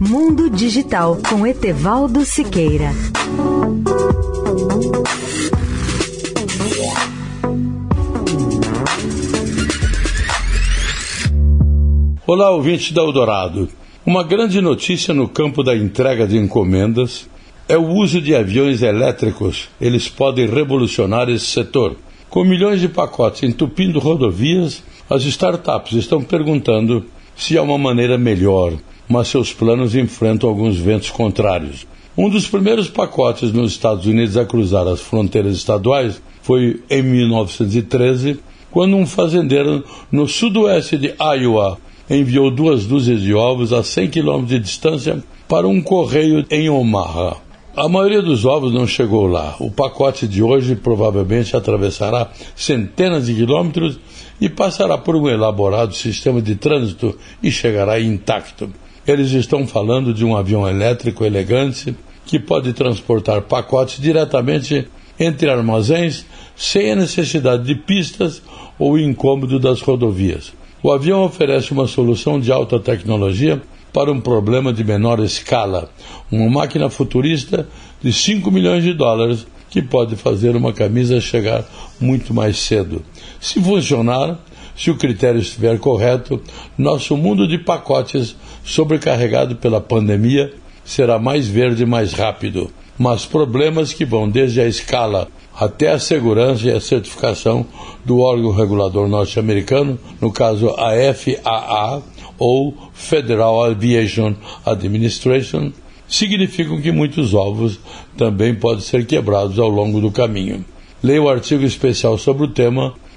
Mundo Digital com Etevaldo Siqueira. Olá, ouvintes da Eldorado. Uma grande notícia no campo da entrega de encomendas é o uso de aviões elétricos. Eles podem revolucionar esse setor. Com milhões de pacotes entupindo rodovias, as startups estão perguntando se há uma maneira melhor, mas seus planos enfrentam alguns ventos contrários. Um dos primeiros pacotes nos Estados Unidos a cruzar as fronteiras estaduais foi em 1913, quando um fazendeiro no sudoeste de Iowa enviou duas dúzias de ovos a 100 quilômetros de distância para um correio em Omaha. A maioria dos ovos não chegou lá. O pacote de hoje provavelmente atravessará centenas de quilômetros e passará por um elaborado sistema de trânsito e chegará intacto. Eles estão falando de um avião elétrico elegante que pode transportar pacotes diretamente entre armazéns sem a necessidade de pistas ou incômodo das rodovias. O avião oferece uma solução de alta tecnologia para um problema de menor escala, uma máquina futurista de 5 milhões de dólares que pode fazer uma camisa chegar muito mais cedo. Se funcionar, se o critério estiver correto, nosso mundo de pacotes sobrecarregado pela pandemia será mais verde e mais rápido. Mas problemas que vão desde a escala até a segurança e a certificação do órgão regulador norte-americano, no caso a FAA ou Federal Aviation Administration, significam que muitos ovos também podem ser quebrados ao longo do caminho. Leia o artigo especial sobre o tema